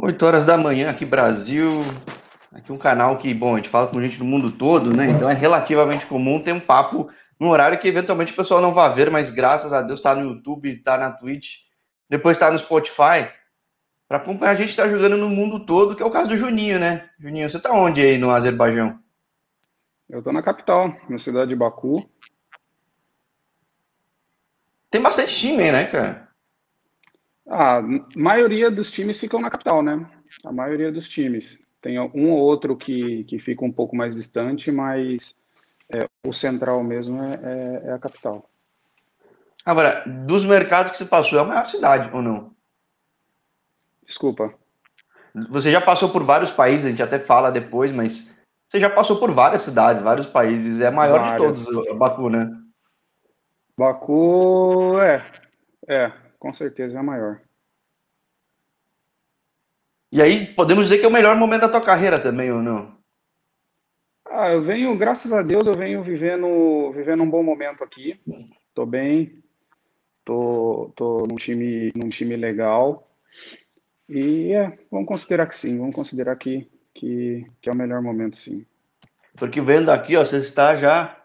8 horas da manhã aqui Brasil. Aqui um canal que, bom, a gente fala com gente do mundo todo, né? Então é relativamente comum ter um papo num horário que eventualmente o pessoal não vai ver, mas graças a Deus está no YouTube, está na Twitch, depois está no Spotify. Para acompanhar a gente está jogando no mundo todo, que é o caso do Juninho, né? Juninho, você tá onde aí no Azerbaijão? Eu tô na capital, na cidade de Baku. Tem bastante time aí, né, cara? A maioria dos times ficam na capital, né? A maioria dos times. Tem um ou outro que, que fica um pouco mais distante, mas é, o central mesmo é, é, é, a capital. Agora, dos mercados que você passou, é a maior cidade ou não? Desculpa. Você já passou por vários países, a gente até fala depois, mas você já passou por várias cidades, vários países. É a maior várias. de todos, Baku, né? Baku, é. É, com certeza é a maior. E aí, podemos dizer que é o melhor momento da tua carreira também, ou não? Ah, eu venho, graças a Deus, eu venho vivendo, vivendo um bom momento aqui. Tô bem, tô, tô num time, num time legal. E é, vamos considerar que sim, vamos considerar que, que, que é o melhor momento, sim. Porque vendo aqui, ó, você está já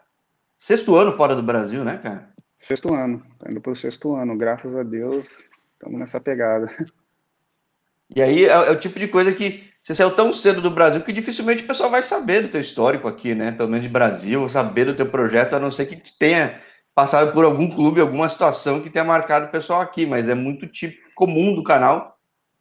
sexto ano fora do Brasil, né, cara? Sexto ano, tá indo pro sexto ano, graças a Deus, estamos nessa pegada. E aí é, é, o tipo de coisa que você saiu tão cedo do Brasil que dificilmente o pessoal vai saber do teu histórico aqui, né? Pelo menos de Brasil, saber do teu projeto, a não ser que tenha passado por algum clube, alguma situação que tenha marcado o pessoal aqui, mas é muito tipo comum do canal.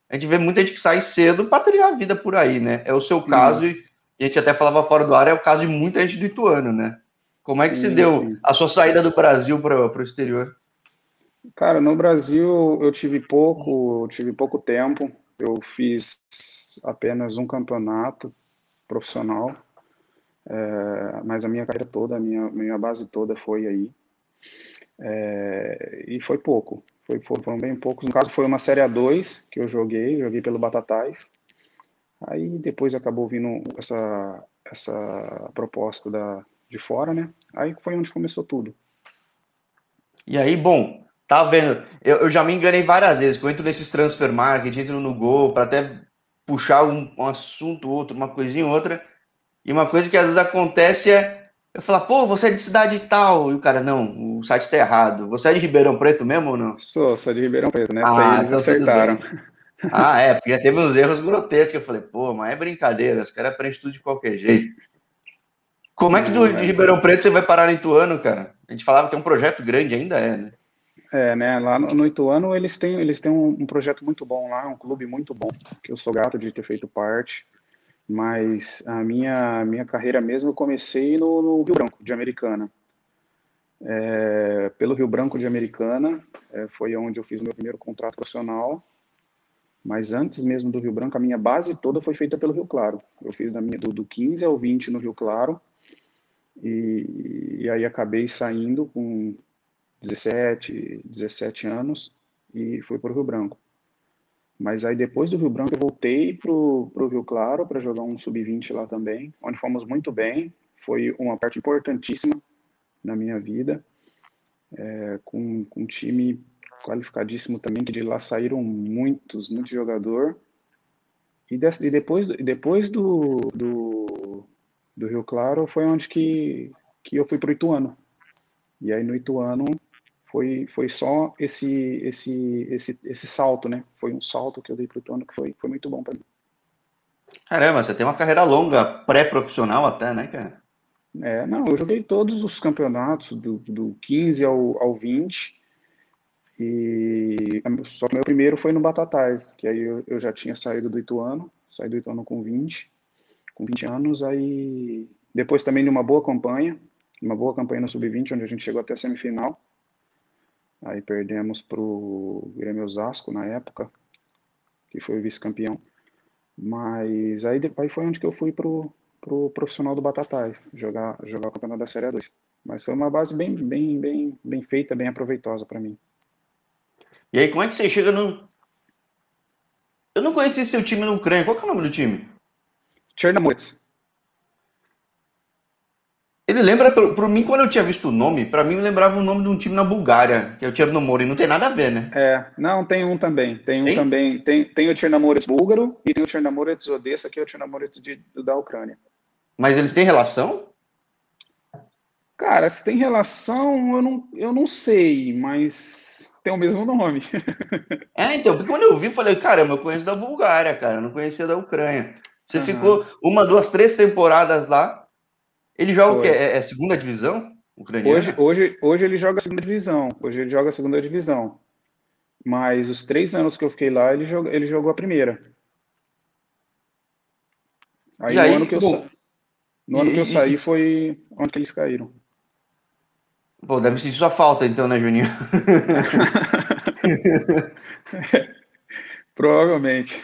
A gente vê muita gente que sai cedo para trilhar a vida por aí, né? É o seu caso, e a gente até falava fora do ar, é o caso de muita gente do Ituano, né? Como é que sim, se deu sim. a sua saída do Brasil para o exterior? Cara, no Brasil eu tive pouco, eu tive pouco tempo. Eu fiz apenas um campeonato profissional, é, mas a minha carreira toda, a minha, minha base toda foi aí. É, e foi pouco, foi, foram bem poucos. No caso, foi uma Série A2 que eu joguei, joguei pelo Batatais. Aí depois acabou vindo essa, essa proposta da, de fora, né? Aí foi onde começou tudo. E aí, bom, tá vendo? Eu, eu já me enganei várias vezes. Eu entro nesses transfer market, entro no Gol, para até puxar um, um, assunto, outro, uma coisinha, outra. E uma coisa que às vezes acontece é eu falar, pô, você é de cidade tal. E o cara, não, o site tá errado. Você é de Ribeirão Preto mesmo ou não? Sou, sou de Ribeirão Preto, né? Ah, aí eles então acertaram. Ah, é, porque teve uns erros grotescos. Eu falei, pô, mas é brincadeira, os caras aprendem tudo de qualquer jeito. Como é que do, de é. Ribeirão Preto você vai parar no Ituano, cara? A gente falava que é um projeto grande, ainda é, né? É, né? Lá no, no Ituano eles têm, eles têm um, um, projeto muito bom lá, um clube muito bom, que eu sou grato de ter feito parte. Mas a minha, minha carreira mesmo eu comecei no, no Rio Branco, de Americana. É, pelo Rio Branco de Americana, é, foi onde eu fiz o meu primeiro contrato profissional. Mas antes mesmo do Rio Branco, a minha base toda foi feita pelo Rio Claro. Eu fiz minha, do, do 15 ao 20 no Rio Claro e, e aí acabei saindo com 17, 17 anos e fui para o Rio Branco. Mas aí depois do Rio Branco eu voltei para o Rio Claro para jogar um sub-20 lá também, onde fomos muito bem. Foi uma parte importantíssima na minha vida, é, com, com um time qualificadíssimo também, que de lá saíram muitos, muitos jogadores. E, e, depois, depois do, do, do Rio Claro foi onde que, que eu fui para o Ituano. E aí no Ituano foi, foi só esse, esse, esse, esse salto, né? Foi um salto que eu dei para o Ituano que foi, foi muito bom para mim. Caramba, você tem uma carreira longa, pré-profissional até, né, cara? É, não, eu joguei todos os campeonatos, do, do 15 ao, ao 20, e só que meu primeiro foi no Batatais, que aí eu, eu já tinha saído do Ituano, saí do Ituano com 20, com 20 anos, aí depois também de uma boa campanha, uma boa campanha no Sub-20, onde a gente chegou até a semifinal. Aí perdemos para o Grêmio Osasco na época, que foi vice-campeão. Mas aí, aí foi onde que eu fui pro, pro profissional do Batatais, jogar, jogar o campeonato da Série 2. Mas foi uma base bem, bem, bem, bem feita, bem aproveitosa para mim. E aí, como é que você chega no. Eu não conheci seu time na Ucrânia. Qual é o nome do time? Chernomorets. Ele lembra, para mim, quando eu tinha visto o nome, para mim me lembrava o nome de um time na Bulgária, que é o Chernomor, e não tem nada a ver, né? É, não, tem um também. Tem um tem? também. Tem, tem o Chernomorets búlgaro e tem o Chernomorets Odessa, que é o Chernomorets de, da Ucrânia. Mas eles têm relação? Cara, se tem relação, eu não, eu não sei, mas tem o mesmo nome. é, então, porque quando eu vi, falei, caramba, eu conheço da Bulgária, cara, eu não conhecia da Ucrânia. Você uhum. ficou uma, duas, três temporadas lá, ele joga Foi. o quê? É, é, segunda divisão? Ucraniana? Hoje, hoje, hoje ele joga a segunda divisão. Hoje ele joga a segunda divisão. Mas os três anos que eu fiquei lá, ele, joga, ele jogou a primeira. Aí, e no aí, ano que eu, bom, no e, ano que eu saí e, foi onde que eles caíram. Pô, deve sentir sua falta então, né, Juninho? Provavelmente.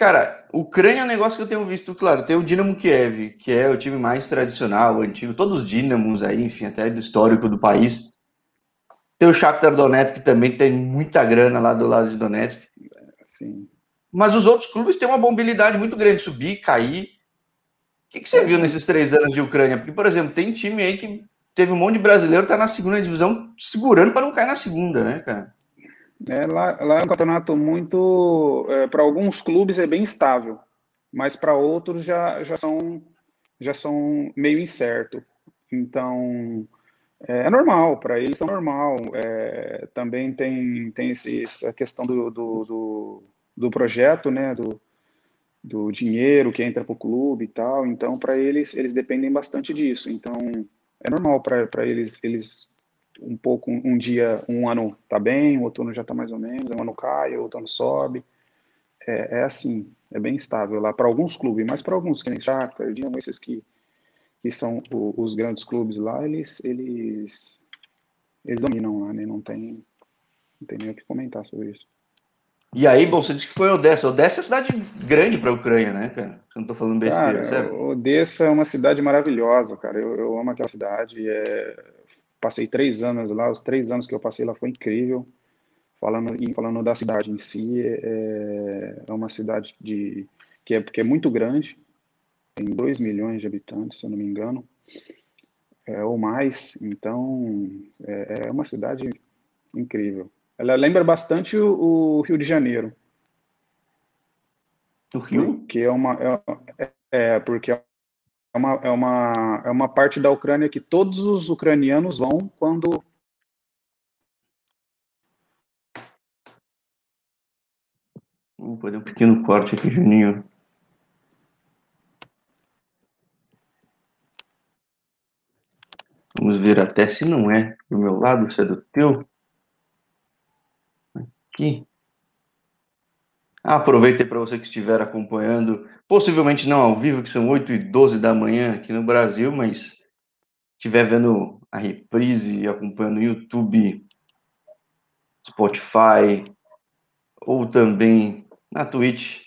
Cara, Ucrânia é um negócio que eu tenho visto, claro, tem o Dinamo Kiev, que é o time mais tradicional, antigo, todos os Dinamos aí, enfim, até do histórico do país. Tem o Shakhtar Donetsk, que também tem muita grana lá do lado de Donetsk. Sim. Mas os outros clubes têm uma mobilidade muito grande, subir, cair. O que, que você viu nesses três anos de Ucrânia? Porque, por exemplo, tem time aí que teve um monte de brasileiro que tá na segunda divisão segurando para não cair na segunda, né, cara? É, lá, lá é um campeonato muito. É, para alguns clubes é bem estável, mas para outros já, já, são, já são meio incerto. Então, é, é normal, para eles é normal. É, também tem, tem esse, essa questão do, do, do, do, projeto, né? Do, do dinheiro que entra para o clube e tal. Então, para eles, eles dependem bastante disso. Então, é normal para eles, eles um pouco, um, dia, um ano tá bem, o outro ano já tá mais ou menos, um ano cai, o outro ano sobe. É, é assim, é bem estável lá para alguns clubes, mas para alguns, que nem Shakhtar, Dinamo, esses que, que são o, os grandes clubes lá, eles, eles, eles dominam lá, né? Não tem, não tem nem o que comentar sobre isso. E aí, bom, você disse que foi Odessa. Odessa é cidade grande para a Ucrânia, né, cara? Eu não tô falando besteira, cara, sério. Odessa é uma cidade maravilhosa, cara. Eu, eu amo aquela cidade. É, passei três anos lá, os três anos que eu passei lá foi incrível. Falando, falando da cidade em si, é, é uma cidade de, que, é, que é muito grande, tem 2 milhões de habitantes, se eu não me engano, é, ou mais, então é, é uma cidade incrível. Ela lembra bastante o, o Rio de Janeiro. O Rio? Que é uma. É, é, porque é é uma, é, uma, é uma parte da Ucrânia que todos os ucranianos vão quando. Vou fazer um pequeno corte aqui, Juninho. Vamos ver até se não é do meu lado, se é do teu. Aqui. Ah, aproveitei para você que estiver acompanhando, possivelmente não ao vivo, que são 8 e 12 da manhã aqui no Brasil, mas estiver vendo a reprise, acompanhando no YouTube, Spotify ou também na Twitch.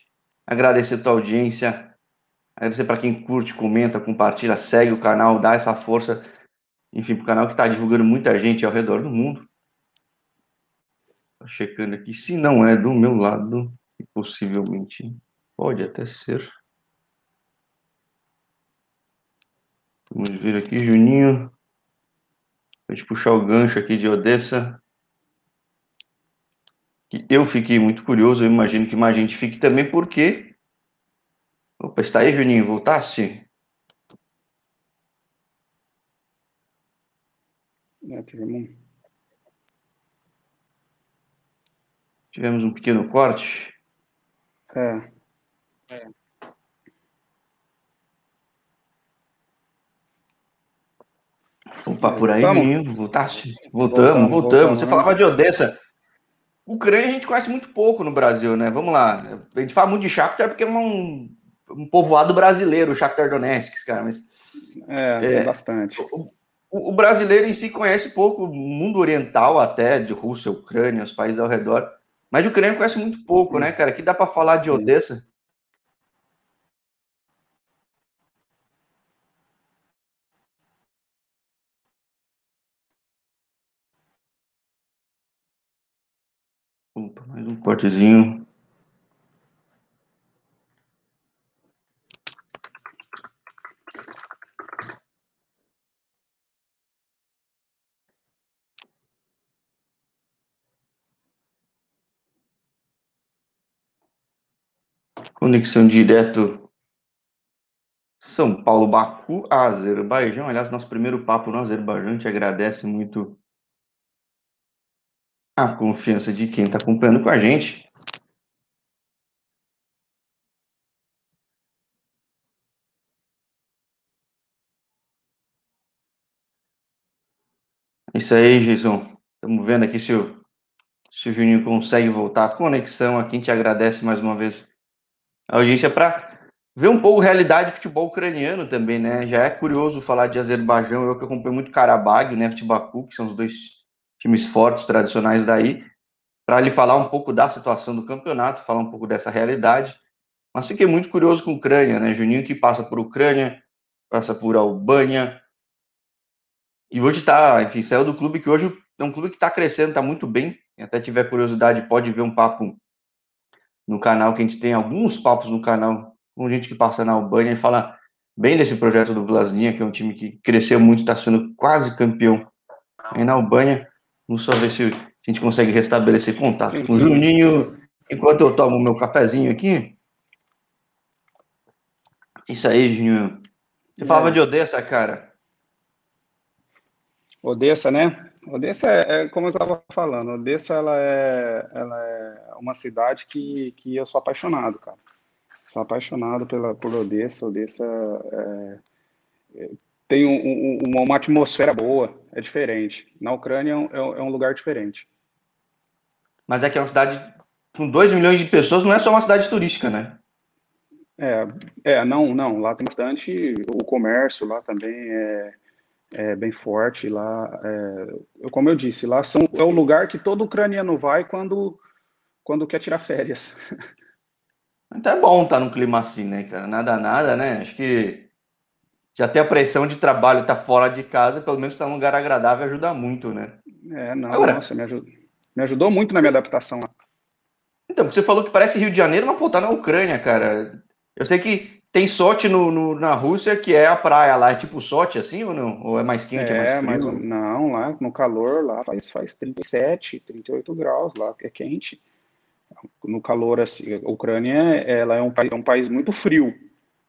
Agradecer a tua audiência, agradecer para quem curte, comenta, compartilha, segue o canal, dá essa força, enfim, para o canal que está divulgando muita gente ao redor do mundo. Tô checando aqui, se não é do meu lado, possivelmente pode até ser. Vamos ver aqui, Juninho. Vou te puxar o gancho aqui de Odessa. Que eu fiquei muito curioso, eu imagino que mais gente fique também, porque. Opa, está aí, Juninho, voltaste? É, tivemos um pequeno corte. É. é. Opa, por aí, menino. Voltaste? Voltamos, voltamos. voltamos. Você falava de Odessa. Ucrânia a gente conhece muito pouco no Brasil, né? Vamos lá. A gente fala muito de Shakhtar porque é um, um povoado brasileiro, o Shakhtar Donetsk, cara. Mas, é, é bastante. O, o, brasileiro em si conhece pouco o mundo oriental até, de Rússia, Ucrânia, os países ao redor. Mas de Ucrânia conhece muito pouco, né, cara? Que dá para falar de Odessa? Opa, mais um cortezinho. Conexão direto São Paulo, Baku, Azerbaijão. Aliás, nosso primeiro papo no Azerbaijão, a gente agradece muito a confiança de quem está acompanhando com a gente. É isso aí, Jason. Estamos vendo aqui se o, se o Juninho consegue voltar à conexão. Aqui a gente agradece mais uma vez a audiência para ver um pouco a realidade do futebol ucraniano também, né? Já é curioso falar de Azerbaijão, eu que acompanho muito Karabag, né, Baku, que são os dois times fortes, tradicionais daí, para lhe falar um pouco da situação do campeonato, falar um pouco dessa realidade. Mas fiquei muito curioso com a Ucrânia, né? Juninho que passa por Ucrânia, passa por Albânia, e hoje está, enfim, saiu do clube que hoje é um clube que está crescendo, está muito bem. Quem até tiver curiosidade, pode ver um papo no canal, que a gente tem alguns papos no canal com gente que passa na Albânia e fala bem desse projeto do Vlasnia, que é um time que cresceu muito, está sendo quase campeão aí na Albânia. Vamos só ver se a gente consegue restabelecer contato sim, com o Juninho, enquanto eu tomo meu cafezinho aqui. Isso aí, Juninho. Você é. falava de Odessa, cara. Odessa, né? Odessa é, é como eu estava falando, Odessa ela é, ela é uma cidade que, que eu sou apaixonado, cara. Sou apaixonado pela, por Odessa. Odessa é, é tem um, um, uma atmosfera boa, é diferente. Na Ucrânia é um, é um lugar diferente. Mas é que é uma cidade com 2 milhões de pessoas, não é só uma cidade turística, né? É, é, não, não. Lá tem bastante o comércio, lá também é, é bem forte. Lá, é, como eu disse, lá são, é o lugar que todo ucraniano vai quando, quando quer tirar férias. Até é bom estar tá num clima assim, né, cara? Nada, nada, né? Acho que já tem a pressão de trabalho, estar tá fora de casa, pelo menos estar tá num lugar agradável ajuda muito, né? É, não, Agora, nossa, me ajudou, me ajudou muito na minha adaptação. Então, você falou que parece Rio de Janeiro, mas pô, tá na Ucrânia, cara. Eu sei que tem Sochi no, no, na Rússia, que é a praia lá, é tipo Sochi, assim, ou não? Ou é mais quente, é, é mais frio? Mas, não, lá no calor, lá faz, faz 37, 38 graus, lá é quente. No calor, assim, a Ucrânia, ela é um, é um país muito frio,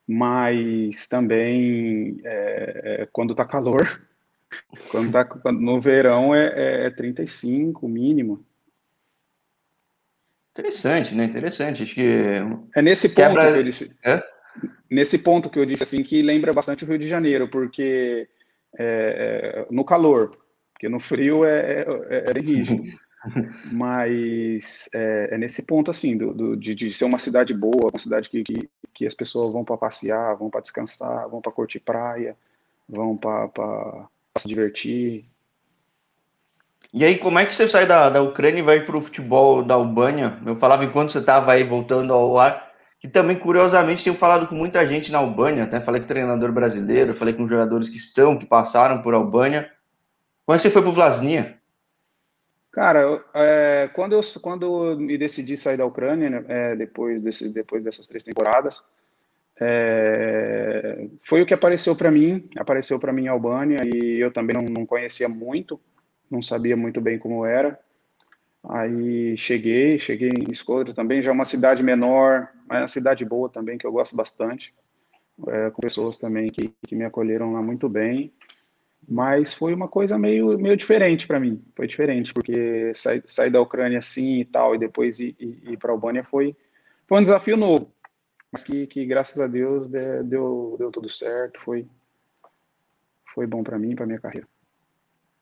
mas também, é, é, quando tá calor, quando tá no verão é, é 35 mínimo. Interessante, né? Interessante. Acho que é nesse ponto Quebra... que. É? Nesse ponto que eu disse assim que lembra bastante o Rio de Janeiro, porque é, é no calor, porque no frio é, é, é rígido. Mas é, é, nesse ponto assim do, do de, de, ser uma cidade boa, uma cidade que, que, que as pessoas vão para passear, vão para descansar, vão para curtir praia, vão para se divertir. E aí, como é que você sai da, da Ucrânia e vai para o futebol da Albânia? Eu falava enquanto você estava aí voltando ao ar, que também, curiosamente, tenho falado com muita gente na Albânia, né? falei com treinador brasileiro, falei com jogadores que estão, que passaram por Albânia. É que você foi para o Vlasnia? Cara, é, quando, eu, quando eu me decidi sair da Ucrânia, né, é, depois, desse, depois dessas três temporadas, é, foi o que apareceu para mim, apareceu para mim a Albânia, e eu também não, não conhecia muito, não sabia muito bem como era. Aí cheguei, cheguei em Escolha também, já é uma cidade menor, mas é uma cidade boa também, que eu gosto bastante, é, com pessoas também que, que me acolheram lá muito bem. Mas foi uma coisa meio, meio diferente para mim, foi diferente, porque sair, sair da Ucrânia assim e tal, e depois ir, ir, ir para a Albânia foi, foi um desafio novo, mas que, que graças a Deus deu, deu tudo certo, foi, foi bom para mim, para minha carreira.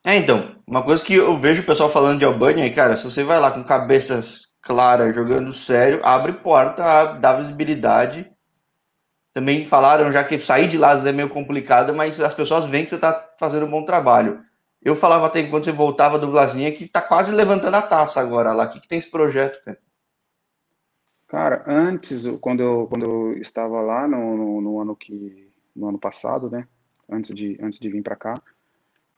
É, então, uma coisa que eu vejo o pessoal falando de Albânia, cara, se você vai lá com cabeças claras, jogando sério, abre porta, dá visibilidade. Também falaram já que sair de lá é meio complicado, mas as pessoas veem que você está fazendo um bom trabalho. Eu falava até enquanto você voltava do Vlasninha que tá quase levantando a taça agora lá. O que, que tem esse projeto, cara? Cara, antes, quando eu, quando eu estava lá no, no, no ano que no ano passado, né? Antes de, antes de vir para cá,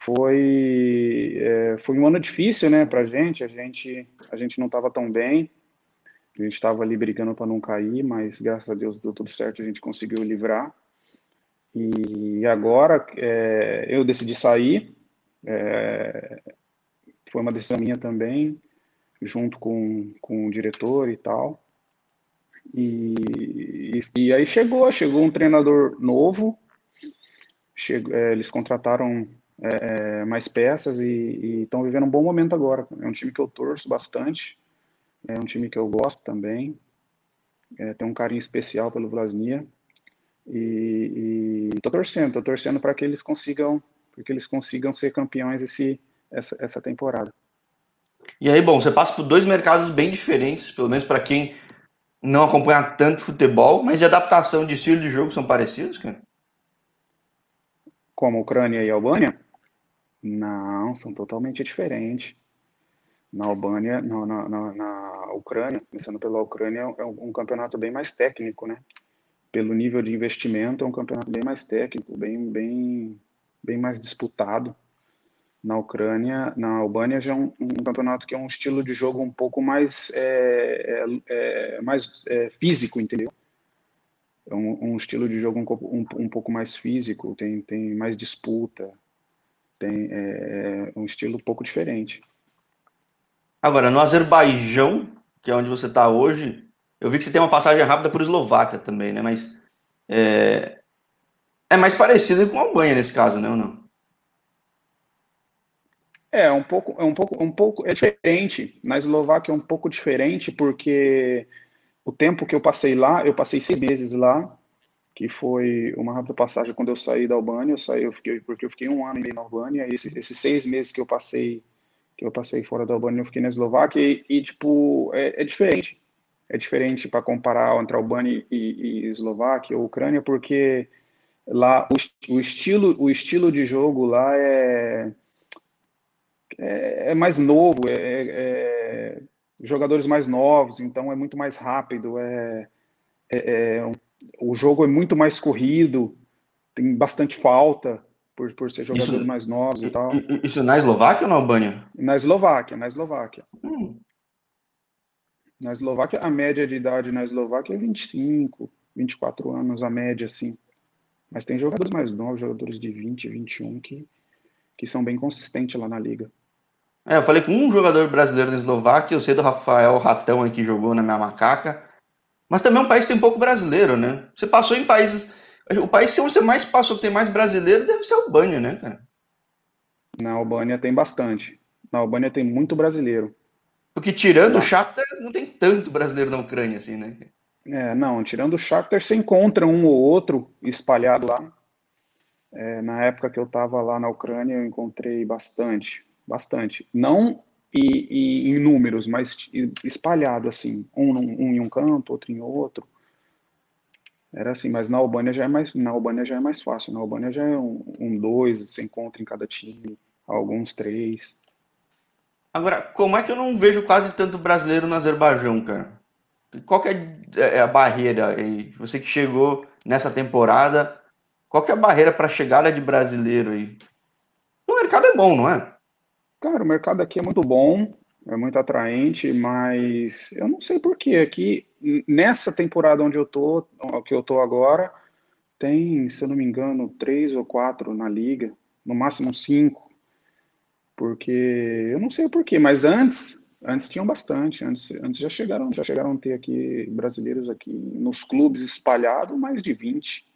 foi, é, foi um ano difícil, né, para gente. A gente a gente não estava tão bem. A gente estava ali brigando para não cair, mas graças a Deus deu tudo certo. A gente conseguiu livrar. E agora é, eu decidi sair. É, foi uma decisão minha também, junto com, com o diretor e tal. E, e, e aí chegou, chegou um treinador novo, chegou, é, eles contrataram é, é mais peças e estão vivendo um bom momento agora. É um time que eu torço bastante, é um time que eu gosto também, é, tem um carinho especial pelo Vlasnia e, estou torcendo, estou torcendo para que eles consigam, para que eles consigam ser campeões esse, essa, essa temporada. E aí, bom, você passa por dois mercados bem diferentes, pelo menos para quem não acompanha tanto futebol, mas de adaptação de estilo de jogo são parecidos, cara? Como Ucrânia e Albânia? Não, são totalmente diferentes. Na Albânia, na, na, na, na Ucrânia, começando pela Ucrânia, é um, um campeonato bem mais técnico, né? Pelo nível de investimento, é um campeonato bem mais técnico, bem, bem, bem mais disputado na Ucrânia, na Albânia já é um, um, campeonato que é um estilo de jogo um pouco mais é, é, é mais é, físico, entendeu? É um, um, estilo de jogo um, um, pouco mais físico, tem, tem mais disputa, tem é, é, um estilo um pouco diferente. Agora, no Azerbaijão, que é onde você está hoje, eu vi que você tem uma passagem rápida por Eslováquia também, né? Mas é, é mais parecido com a Albânia nesse caso, né? Ou não? É, um pouco, é um pouco, um pouco é diferente. Na Eslováquia é um pouco diferente porque o tempo que eu passei lá, eu passei seis meses lá, que foi uma rápida passagem quando eu saí da Albânia. Eu saí, eu fiquei, porque eu fiquei um ano e meio na Albânia. E esses, esses seis meses que eu passei, que eu passei fora da Albânia, eu fiquei na Eslováquia e, e tipo é, é, diferente. É diferente para comparar entre Albânia e, e Eslováquia ou Ucrânia, porque lá o, o estilo, o estilo de jogo lá é é, é mais novo, é, é, é, jogadores mais novos, então é muito mais rápido, é, é, é o jogo é muito mais corrido, tem bastante falta por, por ser jogadores isso, mais novos e tal. Isso na Eslováquia ou na Albânia? Na Eslováquia, na Eslováquia. Hum. Na Eslováquia, a média de idade na Eslováquia é 25, 24 anos, a média, assim. Mas tem jogadores mais novos, jogadores de 20, 21, que, que são bem consistentes lá na liga. É, eu falei com um jogador brasileiro na Eslováquia, eu sei do Rafael Ratão aí que jogou na minha macaca. Mas também é um país que tem pouco brasileiro, né? Você passou em países. O país onde você mais passou, tem mais brasileiro, deve ser a Albânia, né, cara? Na Albânia tem bastante. Na Albânia tem muito brasileiro. Porque tirando o Shakhtar, não tem tanto brasileiro na Ucrânia, assim, né? É, não, tirando o Shakhtar, você encontra um ou outro espalhado lá. É, na época que eu estava lá na Ucrânia, eu encontrei bastante bastante. Não e, e, em números, mas espalhado assim, um, um em um canto, outro em outro. Era assim, mas na Albânia já é mais, na Albânia já é mais fácil. Na Albânia já é um, um dois, você encontra em cada time, alguns três. Agora, como é que eu não vejo quase tanto brasileiro no Azerbaijão, cara? Qual que é, é a barreira? Você que chegou nessa temporada, qual é a barreira para a chegada de brasileiro aí? O mercado é bom, não é? Cara, o mercado aqui é muito bom, é muito atraente, mas eu não sei por que aqui nessa temporada onde eu tô, que eu tô agora, tem, se eu não me engano, três ou quatro na liga, no máximo cinco, porque eu não sei por quê, mas antes, antes tinham bastante, antes, antes já chegaram, já chegaram a ter aqui brasileiros aqui nos clubes espalhados, mais de 20.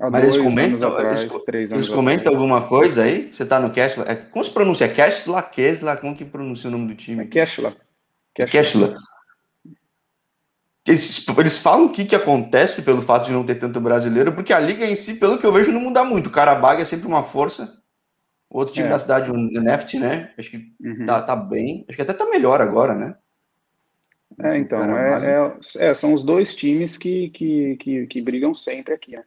Há Mas eles comentam, atrás, eles, eles comentam alguma coisa aí? Você está no Kessler? É, como se pronuncia? Kessler? Kessler? Como que pronuncia o nome do time? É Kessler. Kessler. Eles, eles falam o que, que acontece pelo fato de não ter tanto brasileiro, porque a liga em si, pelo que eu vejo, não muda muito. O Karabag é sempre uma força. O outro time é. da cidade, o Neft, né? Acho que uhum. tá, tá bem. Acho que até tá melhor agora, né? É, então, é, é, é, são os dois times que, que, que, que brigam sempre aqui, né?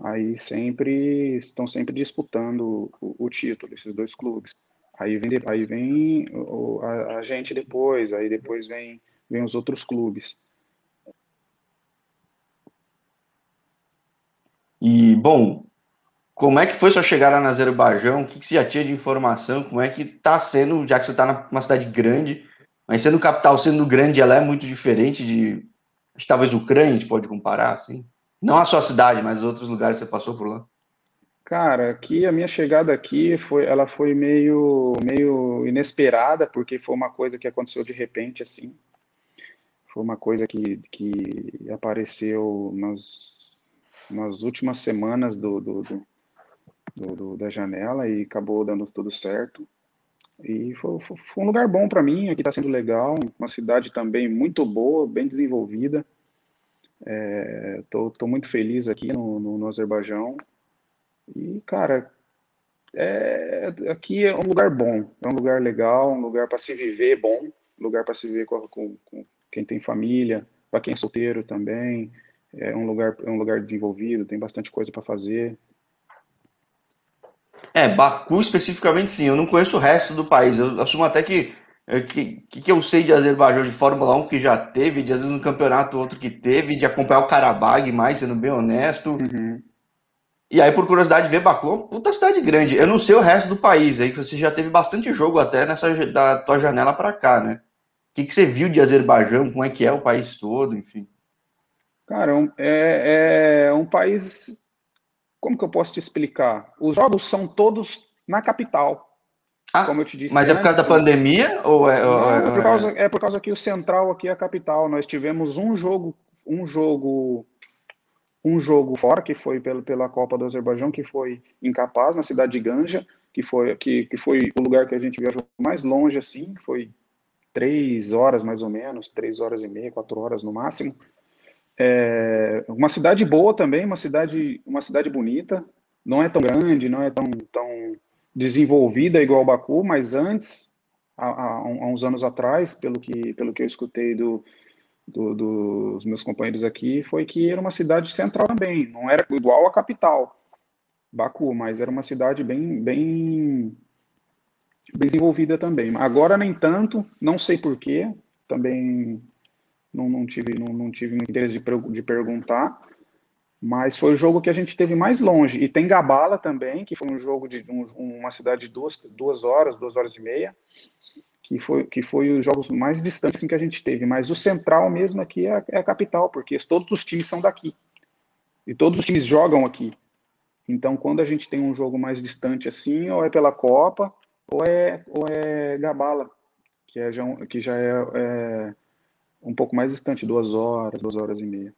Aí sempre estão sempre disputando o, o título, esses dois clubes. Aí vem, aí vem o, a, a, gente depois, aí depois vem, vem os outros clubes. E, bom, como é que foi sua chegada na Azerbaijão? O que, que você já tinha de informação? Como é que está sendo, já que você está numa cidade grande, mas sendo capital, sendo grande, ela é muito diferente de, talvez, Ucrânia, a gente pode comparar, assim? Não a sua cidade, mas outros lugares você passou por lá. Cara, aqui a minha chegada aqui foi, ela foi meio, meio inesperada, porque foi uma coisa que aconteceu de repente assim. foi uma coisa que, que apareceu nas, nas últimas semanas do, do, do, do da janela e acabou dando tudo certo. E foi, foi um lugar bom para mim, aqui está sendo legal, uma cidade também muito boa, bem desenvolvida. Estou é, muito feliz aqui no, no, no Azerbaijão. E, cara, é, aqui é um lugar bom, é um lugar legal, um lugar para se viver bom, lugar para se viver com, com, com, quem tem família, para quem é solteiro também. É um lugar, é um lugar desenvolvido, tem bastante coisa para fazer. É, Baku especificamente sim, eu não conheço o resto do país. Eu assumo até que o é, que, que eu sei de Azerbaijão de Fórmula 1 que já teve, de às vezes um campeonato outro que teve, de acompanhar o Karabag mais, sendo bem honesto. Uhum. E aí, por curiosidade, ver Baku, puta cidade grande. Eu não sei o resto do país, aí que você já teve bastante jogo até nessa da tua janela para cá, né? O que, que você viu de Azerbaijão? Como é que é o país todo, enfim? Cara, é, é um país. Como que eu posso te explicar? Os jogos são todos na capital. Ah, como eu te disse. Mas antes, é por causa da pandemia ou é, não, é, por causa, é por causa que o Central aqui é a capital. Nós tivemos um jogo, um jogo, um jogo fora que foi pela, pela Copa do Azerbaijão, que foi incapaz na cidade de Ganja, que foi que, que foi o lugar que a gente viajou mais longe assim, foi três horas mais ou menos, três horas e meia, quatro horas no máximo. É, uma cidade boa também, uma cidade, uma cidade bonita. Não é tão grande, não é tão, tão desenvolvida igual Baku, mas antes, há, há, uns anos atrás, pelo que, pelo que eu escutei do, do, dos meus companheiros aqui, foi que era uma cidade central também, não era igual à capital, Baku, mas era uma cidade bem, bem, bem desenvolvida também. Agora, nem tanto, não sei porquê, também não, não, tive, não, não tive interesse de, de perguntar, mas foi o jogo que a gente teve mais longe. E tem Gabala também, que foi um jogo de um, uma cidade de duas, duas horas, duas horas e meia, que foi, que foi os jogos mais distantes assim, que a gente teve. Mas o central mesmo aqui é, é a capital, porque todos os times são daqui. E todos os times jogam aqui. Então, quando a gente tem um jogo mais distante assim, ou é pela Copa, ou é, ou é Gabala, que, é já, que já é, é um pouco mais distante, duas horas, duas horas e meia.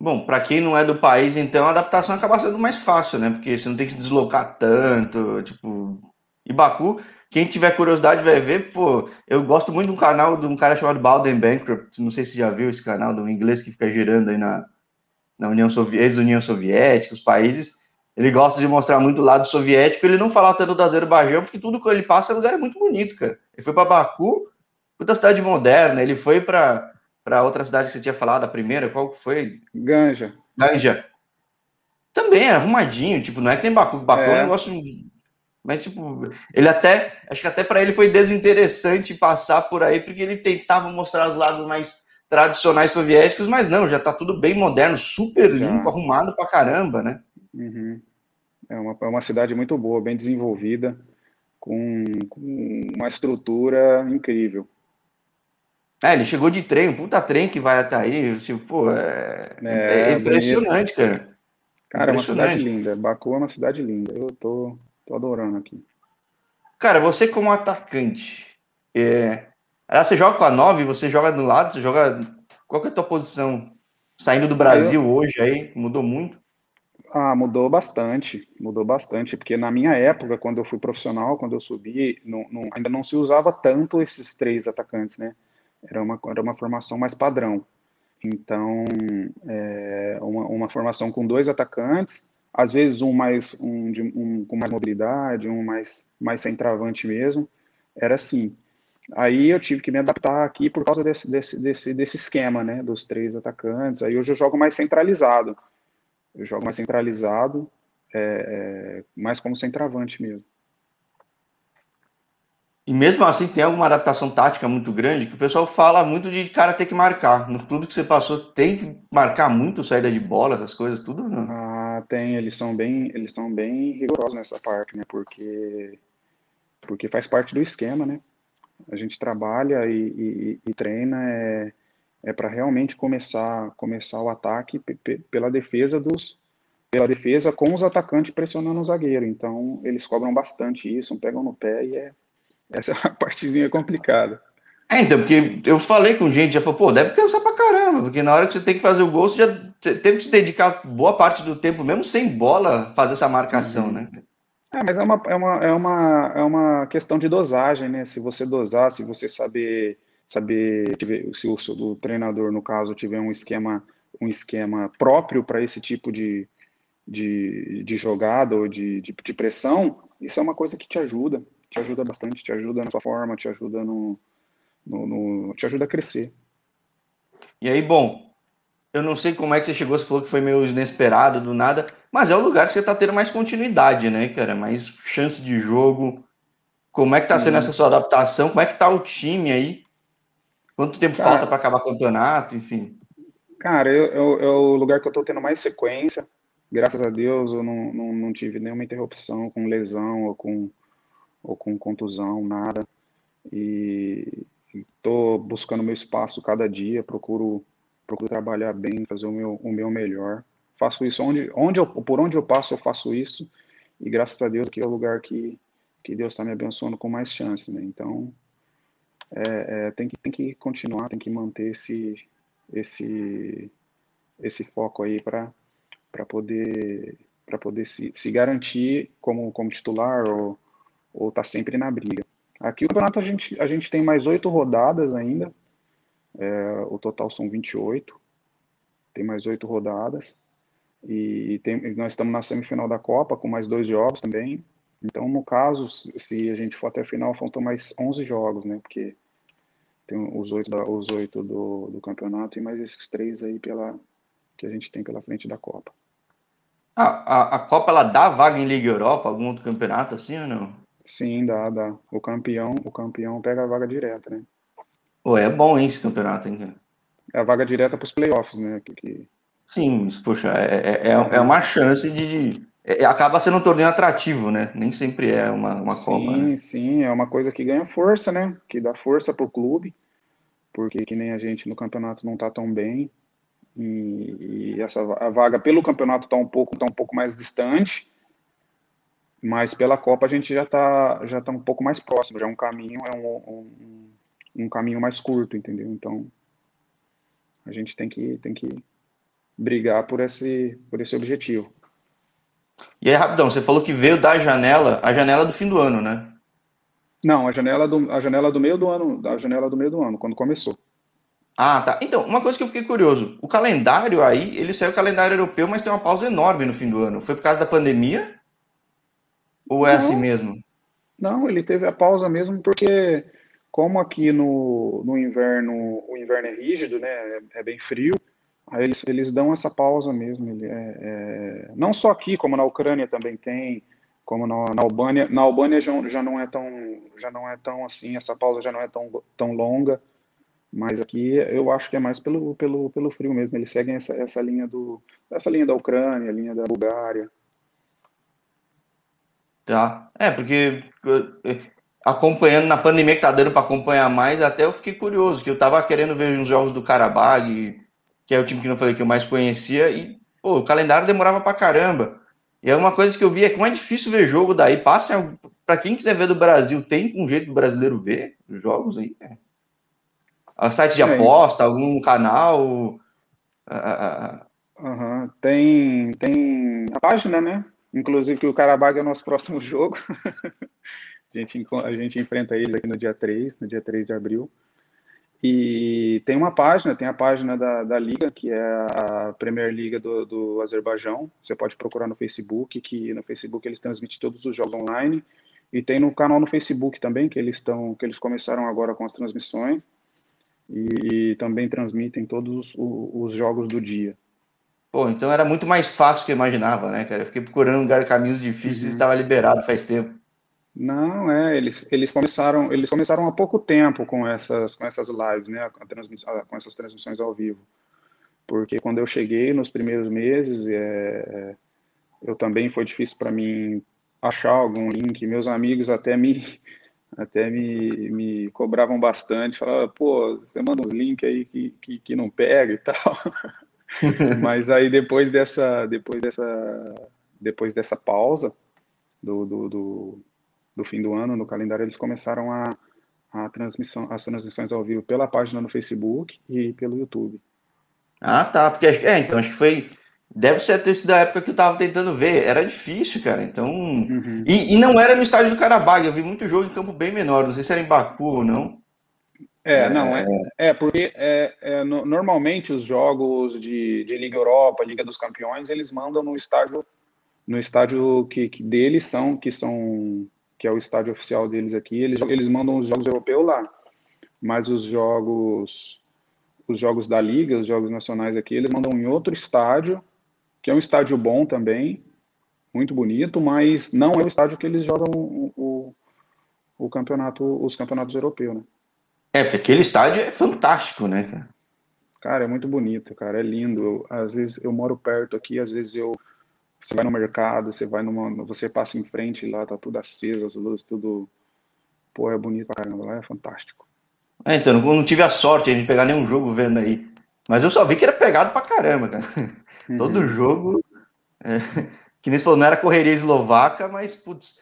Bom, para quem não é do país, então a adaptação acaba sendo mais fácil, né? Porque você não tem que se deslocar tanto, tipo. E Baku, quem tiver curiosidade vai ver, pô, eu gosto muito de um canal de um cara chamado Balden Bankrupt, não sei se já viu esse canal do inglês que fica girando aí na, na União Soviética, ex-União Soviética, os países. Ele gosta de mostrar muito o lado soviético, ele não fala tanto do Azerbaijão, porque tudo que ele passa é lugar muito bonito, cara. Ele foi para Baku, puta cidade moderna, ele foi para para outra cidade que você tinha falado, a primeira, qual foi? Ganja. Ganja. Também é arrumadinho, tipo, não é que nem Baku. Baku é, é um negócio. Mas, tipo, ele até. Acho que até para ele foi desinteressante passar por aí, porque ele tentava mostrar os lados mais tradicionais soviéticos, mas não, já tá tudo bem moderno, super limpo, já. arrumado pra caramba, né? Uhum. É, uma, é uma cidade muito boa, bem desenvolvida, com, com uma estrutura incrível. É, ele chegou de trem, um puta trem que vai até aí, tipo, pô, é, é, é impressionante, cara. Cara, é uma cidade linda. Baku é uma cidade linda. Eu tô, tô adorando aqui. Cara, você como atacante, é... você joga com a 9, você joga do lado, você joga. Qual que é a tua posição? Saindo do Brasil eu... hoje aí, mudou muito? Ah, mudou bastante, mudou bastante, porque na minha época, quando eu fui profissional, quando eu subi, não, não, ainda não se usava tanto esses três atacantes, né? Era uma, era uma formação mais padrão. Então, é, uma, uma formação com dois atacantes, às vezes um mais um, de, um com mais mobilidade, um mais mais centroavante mesmo, era assim. Aí eu tive que me adaptar aqui por causa desse, desse, desse, desse esquema, né, dos três atacantes. Aí hoje eu jogo mais centralizado. Eu jogo mais centralizado, é, é, mais como centroavante mesmo. E mesmo assim tem alguma adaptação tática muito grande que o pessoal fala muito de cara ter que marcar. No tudo que você passou tem que marcar muito saída de bola, essas coisas, tudo não. Ah, tem, eles são bem, eles são bem rigorosos nessa parte, né? Porque porque faz parte do esquema, né? A gente trabalha e, e, e treina é, é para realmente começar começar o ataque pela defesa dos pela defesa com os atacantes pressionando o zagueiro. Então, eles cobram bastante isso, pegam no pé e é essa é uma partezinha complicada. É, então, porque eu falei com gente, já falou, pô, deve cansar pra caramba, porque na hora que você tem que fazer o gol, você já teve que se dedicar boa parte do tempo, mesmo sem bola, fazer essa marcação, uhum. né? É, mas é uma, é, uma, é, uma, é uma questão de dosagem, né? Se você dosar, se você saber, saber se o, o treinador, no caso, tiver um esquema, um esquema próprio para esse tipo de, de, de jogada ou de, de, de pressão, isso é uma coisa que te ajuda, te ajuda bastante, te ajuda na sua forma, te ajuda no, no, no, te ajuda a crescer. E aí, bom, eu não sei como é que você chegou, você falou que foi meio inesperado, do nada, mas é o lugar que você está tendo mais continuidade, né, cara? Mais chance de jogo. Como é que está sendo essa sua adaptação? Como é que está o time aí? Quanto tempo cara, falta para acabar o campeonato, enfim? Cara, eu, eu, é o lugar que eu estou tendo mais sequência. Graças a Deus eu não, não, não tive nenhuma interrupção com lesão ou com, ou com contusão, nada. E estou buscando meu espaço cada dia, procuro, procuro trabalhar bem, fazer o meu, o meu melhor. Faço isso onde, onde eu, por onde eu passo, eu faço isso. E graças a Deus aqui é o lugar que, que Deus está me abençoando com mais chance, né? Então, é, é, tem, que, tem que continuar, tem que manter esse, esse, esse foco aí para poder, pra poder se, se garantir como, como titular ou estar tá sempre na briga. Aqui o campeonato a gente, a gente tem mais oito rodadas ainda. É, o total são 28. Tem mais oito rodadas. E tem, nós estamos na semifinal da Copa com mais dois jogos também. Então, no caso, se a gente for até a final, faltam mais 11 jogos, né? Porque tem os oito, os oito do, do campeonato e mais esses três aí pela, que a gente tem pela frente da Copa. A, a Copa, ela dá vaga em Liga Europa, algum outro campeonato assim ou não? Sim, dá, dá. O campeão, o campeão pega a vaga direta, né? Pô, é bom hein, esse campeonato, hein? É a vaga direta para os playoffs, né? Que, que... Sim, poxa, é, é, é, é uma chance de. É, acaba sendo um torneio atrativo, né? Nem sempre é uma, uma sim, Copa. Sim, né? sim, é uma coisa que ganha força, né? Que dá força para o clube, porque que nem a gente no campeonato não está tão bem. E, e, essa a vaga pelo campeonato está um pouco tá um pouco mais distante mas pela Copa a gente já está já tá um pouco mais próximo, já é um caminho, é um, um, um, caminho mais curto, entendeu? Então a gente tem que, tem que brigar por esse, por esse objetivo. E aí, rapidão, você falou que veio da janela, a janela do fim do ano, né? Não, a janela do, a janela do meio do ano, a janela do meio do ano, quando começou. Ah, tá. Então, uma coisa que eu fiquei curioso, o calendário aí, ele saiu o calendário europeu, mas tem uma pausa enorme no fim do ano. Foi por causa da pandemia? Ou é assim não, assim mesmo? Não, ele teve a pausa mesmo porque, como aqui no, no inverno, o inverno é rígido, né? É, é bem frio, aí eles, eles dão essa pausa mesmo. Ele é, é, não só aqui, como na Ucrânia também tem, como na, na Albânia. Na Albânia já, já, não é tão, já não é tão assim, essa pausa já não é tão, tão longa. Mas aqui eu acho que é mais pelo, pelo, pelo frio mesmo. Eles seguem essa, essa linha do essa linha da Ucrânia, linha da Bulgária. Tá. É, porque acompanhando na pandemia que tá dando para acompanhar mais, até eu fiquei curioso, que eu tava querendo ver uns jogos do Karabag, que é o time que eu falei que eu mais conhecia, e pô, o calendário demorava pra caramba. E é uma coisa que eu vi é como é difícil ver jogo daí. Passa para quem quiser ver do Brasil, tem um jeito do brasileiro ver os jogos aí. Né? A site de aposta, algum canal. Uhum. Tem, tem a página, né? Inclusive que o Karabag é o nosso próximo jogo. a, gente, a gente enfrenta eles aqui no dia 3, no dia 3 de abril. E tem uma página, tem a página da, da Liga, que é a Premier Liga do, do Azerbaijão. Você pode procurar no Facebook, que no Facebook eles transmitem todos os jogos online. E tem no canal no Facebook também, que eles estão, que eles começaram agora com as transmissões. E, e também transmitem todos os, os jogos do dia. Pô, então era muito mais fácil que eu imaginava, né, cara? Eu fiquei procurando lugar, caminhos difíceis uhum. e estava liberado faz tempo. Não, é, eles, eles começaram eles começaram há pouco tempo com essas com essas lives, né, com essas transmissões ao vivo. Porque quando eu cheguei nos primeiros meses, é, eu também foi difícil para mim achar algum link. Meus amigos até me até me, me cobravam bastante, falavam, pô, você manda uns links aí que, que, que não pega e tal. Mas aí depois dessa, depois dessa, depois dessa pausa do, do, do, do, fim do ano no calendário, eles começaram a, a transmissão, as transmissões ao vivo pela página no Facebook e pelo YouTube. Ah, tá. Porque é, então acho que foi. Deve ser ter sido a época que eu tava tentando ver. Era difícil, cara. Então. Uhum. E, e, não era no estádio do Carabag. Eu vi muito jogo em campo bem menor. Não sei se era em Baku ou não. É, não, é, é porque é, é no, normalmente os jogos de, de Liga Europa, Liga dos Campeões, eles mandam no estádio no estádio que, que deles são, que são que é o estádio oficial deles aqui, eles, eles mandam os jogos europeus lá. Mas os jogos os jogos da liga, os jogos nacionais aqui, eles mandam em outro estádio, que é um estádio bom também, muito bonito, mas não é o estádio que eles jogam o, o, o campeonato, os campeonatos europeus, né? É, porque aquele estádio é fantástico, né, cara? Cara, é muito bonito, cara, é lindo. Eu, às vezes eu moro perto aqui, às vezes eu você vai no mercado, você vai numa. Você passa em frente lá, tá tudo aceso, as luzes, tudo. Pô, é bonito pra caramba, lá é fantástico. É, então, não, não tive a sorte de pegar nenhum jogo vendo aí. Mas eu só vi que era pegado pra caramba, cara. Uhum. Todo jogo. É, que nem você falou, não era correria eslovaca, mas, putz.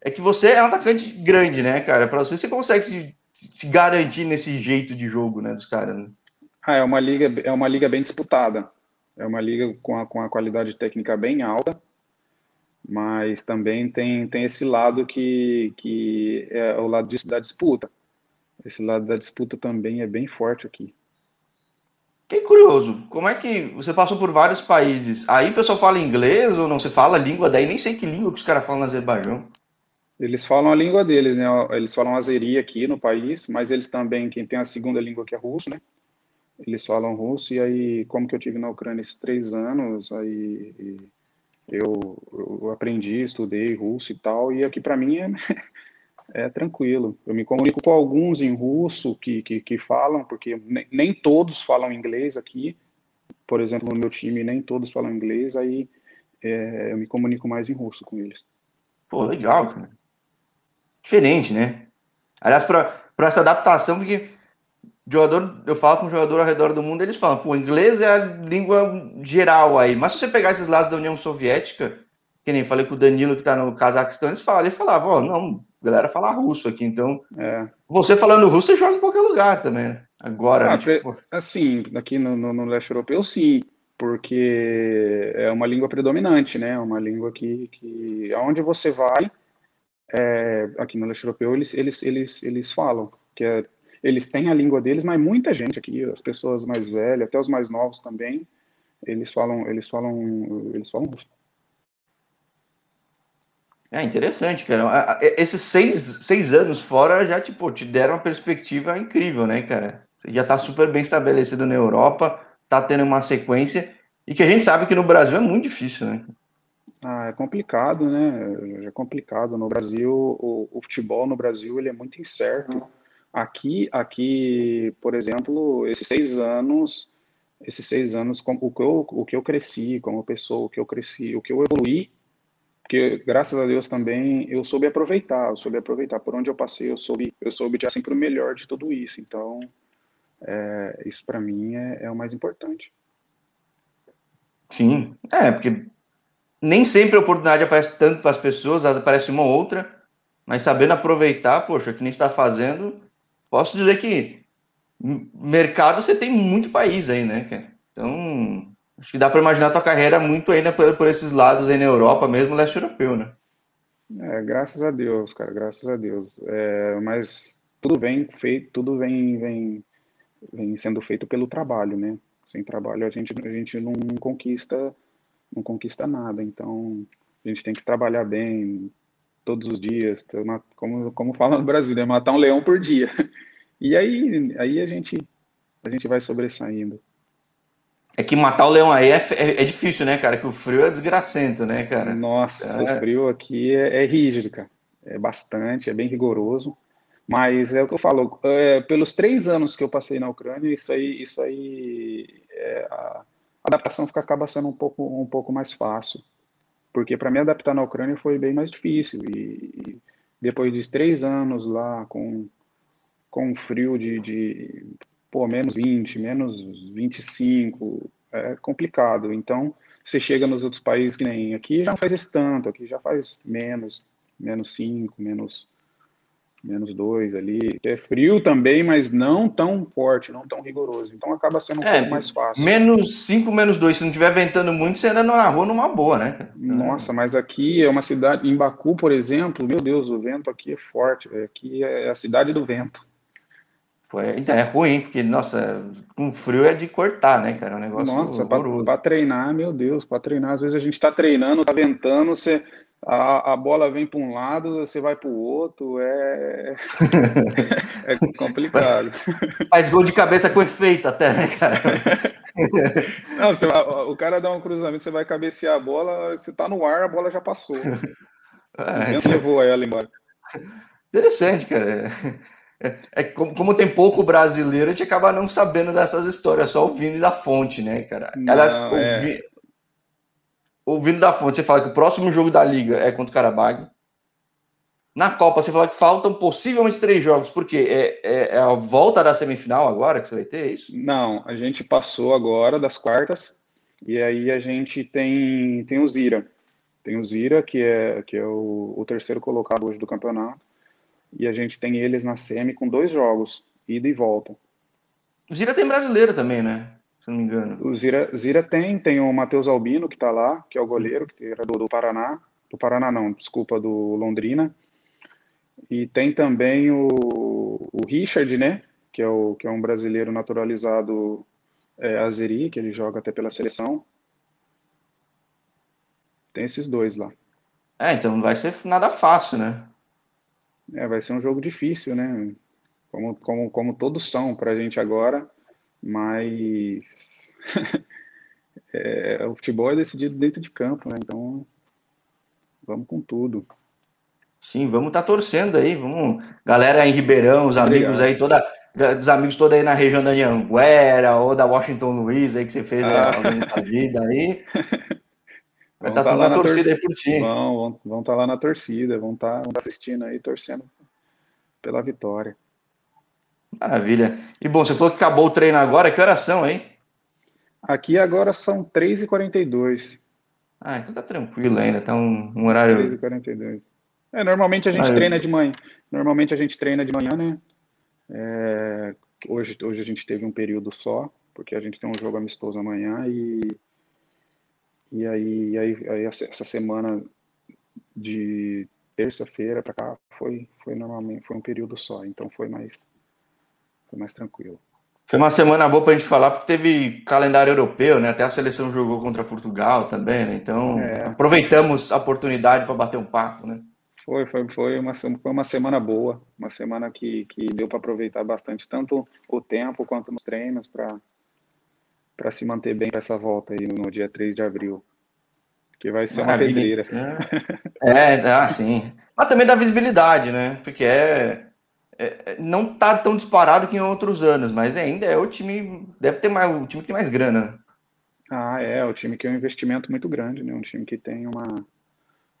É que você é um atacante grande, né, cara? Pra você, você consegue se, se garantir nesse jeito de jogo, né, dos caras. Né? Ah, é uma liga, é uma liga bem disputada. É uma liga com a, com a qualidade técnica bem alta, mas também tem, tem esse lado que, que é o lado de, da disputa. Esse lado da disputa também é bem forte aqui. Que curioso, como é que você passou por vários países? Aí o pessoal fala inglês ou não? Você fala a língua daí? Nem sei que língua que os caras falam no Azerbaijão. Eles falam a língua deles, né? Eles falam azeri aqui no país, mas eles também, quem tem a segunda língua que é russo, né? eles falam russo, e aí, como que eu tive na Ucrânia esses três anos, aí eu, eu aprendi, estudei russo e tal, e aqui para mim é, é tranquilo. Eu me comunico com alguns em russo que, que, que falam, porque nem, todos falam inglês aqui, por exemplo, no meu time nem todos falam inglês, aí é, eu me comunico mais em russo com eles. Pô, legal, cara. Diferente, né? Aliás, para essa adaptação, porque jogador, eu falo com um jogador ao redor do mundo, eles falam, pô, inglês é a língua geral aí. Mas se você pegar esses lados da União Soviética, que nem falei com o Danilo que tá no Cazaquistão, eles falam, ele falava, ó, oh, não, a galera fala russo aqui, então. É. Você falando russo, você joga em qualquer lugar também, né? Agora. Ah, né, tipo... Assim, aqui no, no, no, leste europeu, sim. Porque é uma língua predominante, né? É uma língua que, que aonde você vai, é, aqui no leste europeu, eles, eles, eles, eles falam, que é eles têm a língua deles, mas muita gente aqui, as pessoas mais velhas, até os mais novos também, eles falam, eles falam, eles falam russo. É interessante, cara. Esses seis, seis anos fora já tipo, te deram uma perspectiva incrível, né, cara? Você já tá super bem estabelecido na Europa, tá tendo uma sequência, e que a gente sabe que no Brasil é muito difícil, né? Ah, é complicado, né? É complicado. No Brasil, o, o futebol no Brasil ele é muito incerto. Aqui, aqui, por exemplo, esses seis anos, esses seis anos, o que eu, o que eu cresci como pessoa, o que eu cresci, o que eu evoluí, porque graças a Deus também eu soube aproveitar, eu soube aproveitar por onde eu passei, eu soube, eu soube tirar sempre o melhor de tudo isso. Então, é, isso para mim é, é o mais importante. Sim, é, porque nem sempre a oportunidade aparece tanto para as pessoas, aparece uma ou outra, mas sabendo aproveitar, poxa, que nem está fazendo, posso dizer que mercado você tem muito país aí, né? Então, acho que dá para imaginar a tua carreira muito ainda por, por esses lados aí na Europa, mesmo leste europeu, né? É, graças a Deus, cara, graças a Deus. É, mas tudo vem feito, tudo vem, vem, vem sendo feito pelo trabalho, né? Sem trabalho a gente, a gente não conquista, não conquista nada. Então a gente tem que trabalhar bem, todos os dias, como, como fala no Brasil, né? matar um leão por dia. E aí, aí a gente a gente vai sobressaindo. É que matar o leão aí é, é, é difícil, né, cara? Que o frio é desgracento, né, cara? Nossa, é. o frio aqui é, é, rígido, cara. É bastante, é bem rigoroso. Mas é o que eu falo, é, pelos três anos que eu passei na Ucrânia, isso aí, isso aí, é, a adaptação fica, acaba sendo um pouco, um pouco mais fácil porque para me adaptar na Ucrânia foi bem mais difícil. E, e depois de três anos lá com, com frio de, de pô, menos 20, menos 25, é complicado. Então, você chega nos outros países que nem aqui já não faz esse tanto, aqui já faz menos, menos 5, menos, menos dois ali. É frio também, mas não tão forte, não tão rigoroso. Então acaba sendo um é, pouco mais fácil. Menos cinco, menos dois. Se não estiver ventando muito, você anda na rua numa boa, né? Nossa, mas aqui é uma cidade. Em Baku, por exemplo, meu Deus, o vento aqui é forte. Aqui é a cidade do vento. É, então, é ruim, porque, nossa, com frio é de cortar, né, cara? É um negócio Nossa, para treinar, meu Deus, para treinar, às vezes a gente está treinando, tá ventando, você a, a bola vem para um lado, você vai para o outro, é... é complicado. Faz gol de cabeça com efeito até, né, cara? Não, você, o cara dá um cruzamento, você vai cabecear a bola, você tá no ar, a bola já passou. É, então... levou ela embora. Interessante, cara. É, é como, como, tem pouco brasileiro, a gente acaba não sabendo dessas histórias, só ouvindo da fonte, né, cara? Elas é. ouvi, ouvindo da fonte, você fala que o próximo jogo da Liga é contra o Carabag. Na Copa, você fala que faltam possivelmente três jogos, porque é, é, é, a volta da semifinal agora que você vai ter, é isso? Não, a gente passou agora das quartas, e aí a gente tem, tem o Zira. Tem o Zira, que é, que é o, o terceiro colocado hoje do campeonato, e a gente tem eles na semi com dois jogos, ida e volta. O Zira tem brasileiro também, né? Se não me engano. O Zira, Zira tem, tem o Matheus Albino, que está lá, que é o goleiro, que era do, do, Paraná. Do Paraná, não, desculpa, do Londrina. E tem também o, o Richard, né? Que é, o, que é um brasileiro naturalizado é, azeri, que ele joga até pela seleção. Tem esses dois lá. É, então não vai ser nada fácil, né? É, vai ser um jogo difícil, né? Como, como, como todos são para a gente agora mas é, o futebol é decidido dentro de campo, né? Então vamos com tudo. Sim, vamos estar tá torcendo aí, vamos, galera em Ribeirão, os Obrigado. amigos aí, toda, dos amigos todos aí na região da Anhanguera ou da Washington Luiz aí que você fez ah. a, vida aí. Vai estar tá, tá na torcida, torcida aí por ti. Vão, vão, estar tá lá na torcida, vão estar, tá, vão estar assistindo aí, torcendo pela vitória. Maravilha. E bom, você falou que acabou o treino agora, que horas são, hein? Aqui agora são 3h42. Ah, então tá tranquilo ainda, tá um, um horário. 3h42. É, normalmente a gente treina de manhã. Normalmente a gente treina de manhã, né? É, hoje, hoje a gente teve um período só, porque a gente tem um jogo amistoso amanhã e. E aí, aí, aí essa semana de terça-feira para cá foi, foi normalmente foi um período só, então foi mais foi mais tranquilo. Foi uma semana boa para a gente falar, porque teve calendário europeu, né? Até a seleção jogou contra Portugal também, né? Então, é. aproveitamos a oportunidade para bater um papo, né? Foi, foi, foi, uma, foi uma semana boa, uma semana que, que deu para aproveitar bastante, tanto o tempo quanto nos treinos, para se manter bem para essa volta aí no dia 3 de abril. Que vai ser Maravilha. uma pedreira. É, é, ah, sim. Mas também dá visibilidade, né? Porque é é, é, não tá tão disparado que em outros anos, mas ainda é o time, deve ter mais, o time que tem mais grana. Né? Ah, é, o time que é um investimento muito grande, né? Um time que tem uma,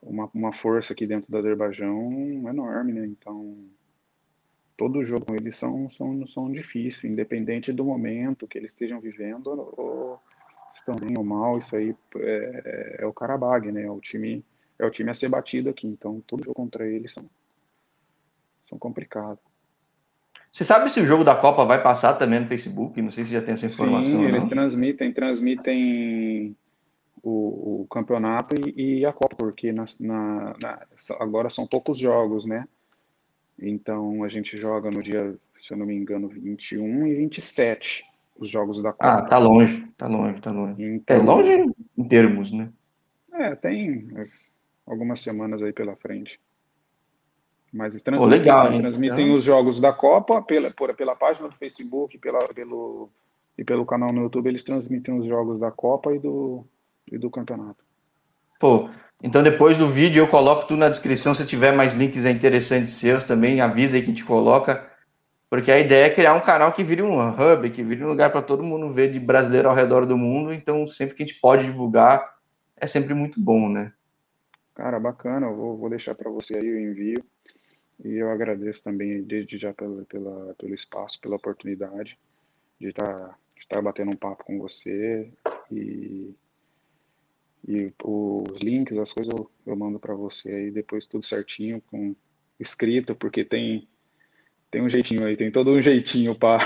uma, uma força aqui dentro do Azerbaijão enorme, né? Então, todo jogo eles são, são, são difíceis, independente do momento que eles estejam vivendo, ou estão bem ou mal, isso aí é, é, é o Karabag, né? É o time, é o time a ser batido aqui. Então, todo jogo contra eles são, são complicados. Você sabe se o jogo da Copa vai passar também no Facebook? Não sei se já tem essa informação. Sim, eles transmitem, transmitem o, o campeonato e, e, a Copa, porque na, na, na, agora são poucos jogos, né? Então a gente joga no dia, se eu não me engano, 21 e 27 os jogos da Copa. Ah, tá longe, tá longe, tá longe. Então, é longe em termos, né? É, tem algumas semanas aí pela frente. Mas eles transmitem, oh, legal, transmitem então... os jogos da Copa pela, por, pela página do Facebook pela, pelo, e pelo canal no YouTube, eles transmitem os jogos da Copa e do, e do campeonato. Pô, então depois do vídeo eu coloco tudo na descrição. Se tiver mais links interessantes seus também, avisa aí que a gente coloca. Porque a ideia é criar um canal que vire um hub, que vire um lugar para todo mundo ver de brasileiro ao redor do mundo. Então, sempre que a gente pode divulgar, é sempre muito bom, né? Cara, bacana. Eu vou, vou deixar para você aí o envio. E eu agradeço também desde já pela, pela, pelo espaço, pela oportunidade de estar tá, de estar tá batendo um papo com você e, e os links, as coisas eu, eu mando para você aí depois tudo certinho com escrito, porque tem, tem um jeitinho aí, tem todo um jeitinho para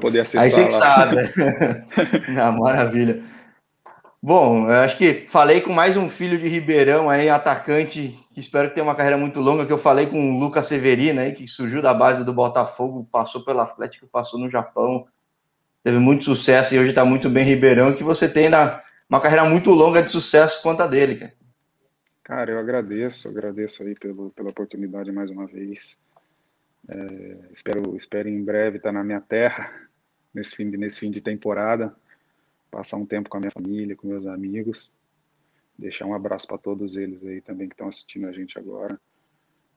poder acessar. Aí você que sabe. Não, maravilha. Bom, eu acho que falei com mais um filho de Ribeirão aí, atacante, que espero que tenha uma carreira muito longa, que eu falei com o Lucas Severino aí, que surgiu da base do Botafogo, passou pelo Atlético, passou no Japão, teve muito sucesso e hoje está muito bem em Ribeirão, que você tem na, uma carreira muito longa de sucesso quanto a dele, cara. Cara, eu agradeço, agradeço aí pelo, pela oportunidade mais uma vez. É, espero, espero em breve estar na minha terra, nesse fim, nesse fim de temporada passar um tempo com a minha família, com meus amigos. Deixar um abraço para todos eles aí também que estão assistindo a gente agora.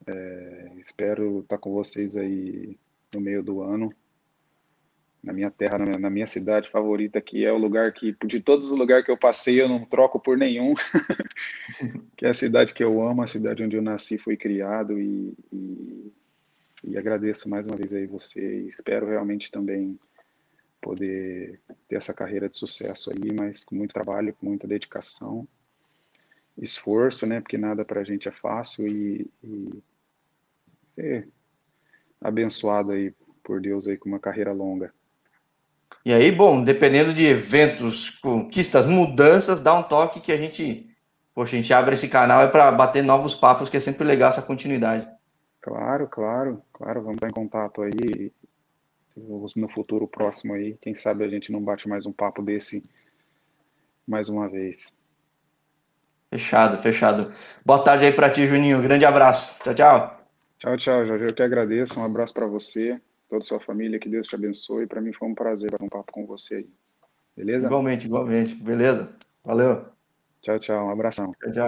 É, espero estar com vocês aí no meio do ano, na minha terra, na minha, na minha, cidade favorita, que é o lugar que, de todos os lugares que eu passei, eu não troco por nenhum, que é a cidade que eu amo, a cidade onde eu nasci, fui criado e, e, e agradeço mais uma vez aí você. Espero realmente também poder ter essa carreira de sucesso aí, mas com muito trabalho, com muita dedicação, esforço, né? Porque nada para a gente é fácil e, e, ser abençoado aí por Deus aí com uma carreira longa. E aí, bom, dependendo de eventos, conquistas, mudanças, dá um toque que a gente, poxa, a gente abre esse canal é para bater novos papos, que é sempre legal essa continuidade. Claro, claro, claro, vamos estar em contato aí no futuro próximo aí, quem sabe a gente não bate mais um papo desse mais uma vez. Fechado, fechado. Boa tarde aí para ti, Juninho. Grande abraço. Tchau, tchau. Tchau, tchau, Jorge. Eu que agradeço. Um abraço para você, toda a sua família. Que Deus te abençoe. Para mim foi um prazer bater um papo com você aí. Beleza? Igualmente, igualmente. Beleza? Valeu. Tchau, tchau. Um abração. Tchau, tchau.